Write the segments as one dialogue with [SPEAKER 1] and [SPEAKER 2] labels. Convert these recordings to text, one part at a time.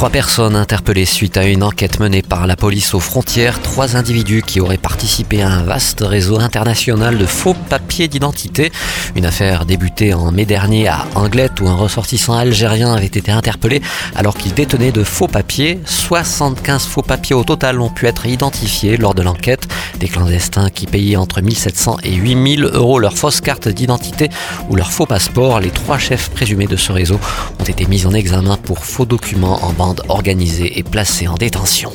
[SPEAKER 1] Trois personnes interpellées suite à une enquête menée par la police aux frontières. Trois individus qui auraient participé à un vaste réseau international de faux papiers d'identité. Une affaire débutée en mai dernier à Anglette où un ressortissant algérien avait été interpellé alors qu'il détenait de faux papiers. 75 faux papiers au total ont pu être identifiés lors de l'enquête. Des clandestins qui payaient entre 1700 et 8000 euros leur fausse carte d'identité ou leur faux passeport. Les trois chefs présumés de ce réseau ont été mis en examen pour faux documents en organisée placée en détention.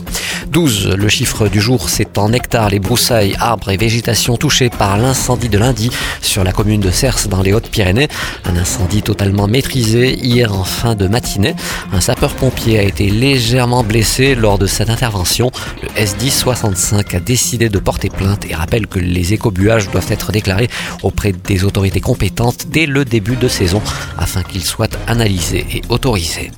[SPEAKER 1] 12. Le chiffre du jour, c'est en hectares les broussailles, arbres et végétation touchés par l'incendie de lundi sur la commune de Cers dans les Hautes-Pyrénées. Un incendie totalement maîtrisé hier en fin de matinée. Un sapeur-pompier a été légèrement blessé lors de cette intervention. Le S10 65 a décidé de porter plainte et rappelle que les écobuages doivent être déclarés auprès des autorités compétentes dès le début de saison afin qu'ils soient analysés et autorisés.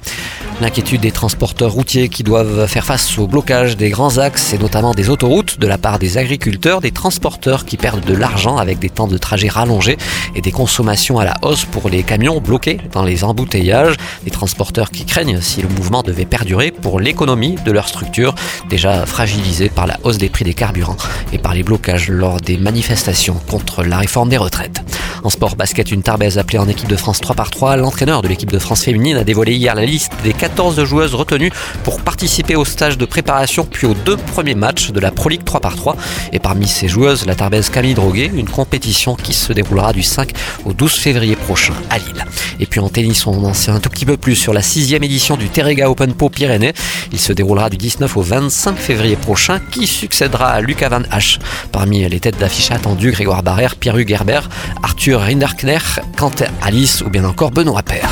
[SPEAKER 1] L'inquiétude des transporteurs routiers qui doivent faire face au blocage des grands axes et notamment des autoroutes de la part des agriculteurs, des transporteurs qui perdent de l'argent avec des temps de trajet rallongés et des consommations à la hausse pour les camions bloqués dans les embouteillages, des transporteurs qui craignent si le mouvement devait perdurer pour l'économie de leur structure déjà fragilisée par la hausse des prix des carburants et par les blocages lors des manifestations contre la réforme des retraites. Sport basket, une Tarbèze appelée en équipe de France 3x3, l'entraîneur de l'équipe de France féminine a dévoilé hier la liste des 14 joueuses retenues pour participer au stage de préparation puis aux deux premiers matchs de la Pro League 3x3. Et parmi ces joueuses, la Tarbèze Camille Droguet, une compétition qui se déroulera du 5 au 12 février prochain à Lille. Et puis en tennis, on en sait un tout petit peu plus sur la sixième édition du Terrega Open Po Pyrénées. Il se déroulera du 19 au 25 février prochain. Qui succédera à Lucas Van H Parmi les têtes d'affiche attendues, Grégoire Barrère, Pierre Gerber, Arthur Rinderkner, Quentin Alice ou bien encore Benoît Père.